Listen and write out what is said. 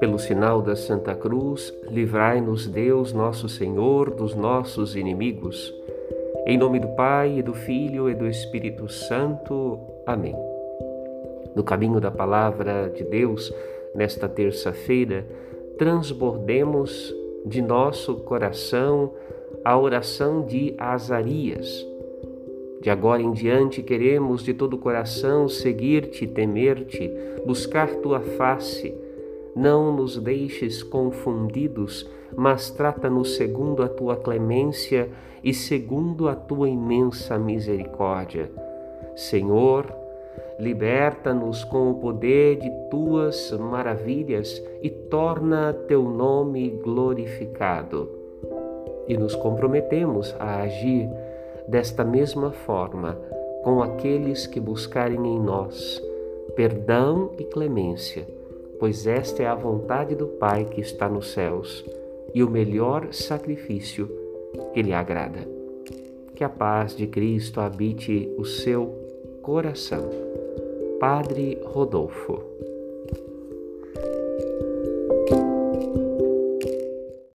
Pelo sinal da Santa Cruz, livrai-nos Deus, nosso Senhor, dos nossos inimigos. Em nome do Pai, e do Filho e do Espírito Santo. Amém. No caminho da palavra de Deus, nesta terça-feira, transbordemos de nosso coração a oração de Azarias. De agora em diante queremos de todo o coração seguir-te, temer-te, buscar tua face não nos deixes confundidos, mas trata-nos segundo a tua clemência e segundo a tua imensa misericórdia. Senhor, liberta-nos com o poder de tuas maravilhas e torna teu nome glorificado. E nos comprometemos a agir desta mesma forma com aqueles que buscarem em nós perdão e clemência pois esta é a vontade do Pai que está nos céus e o melhor sacrifício que lhe agrada. Que a paz de Cristo habite o seu coração. Padre Rodolfo.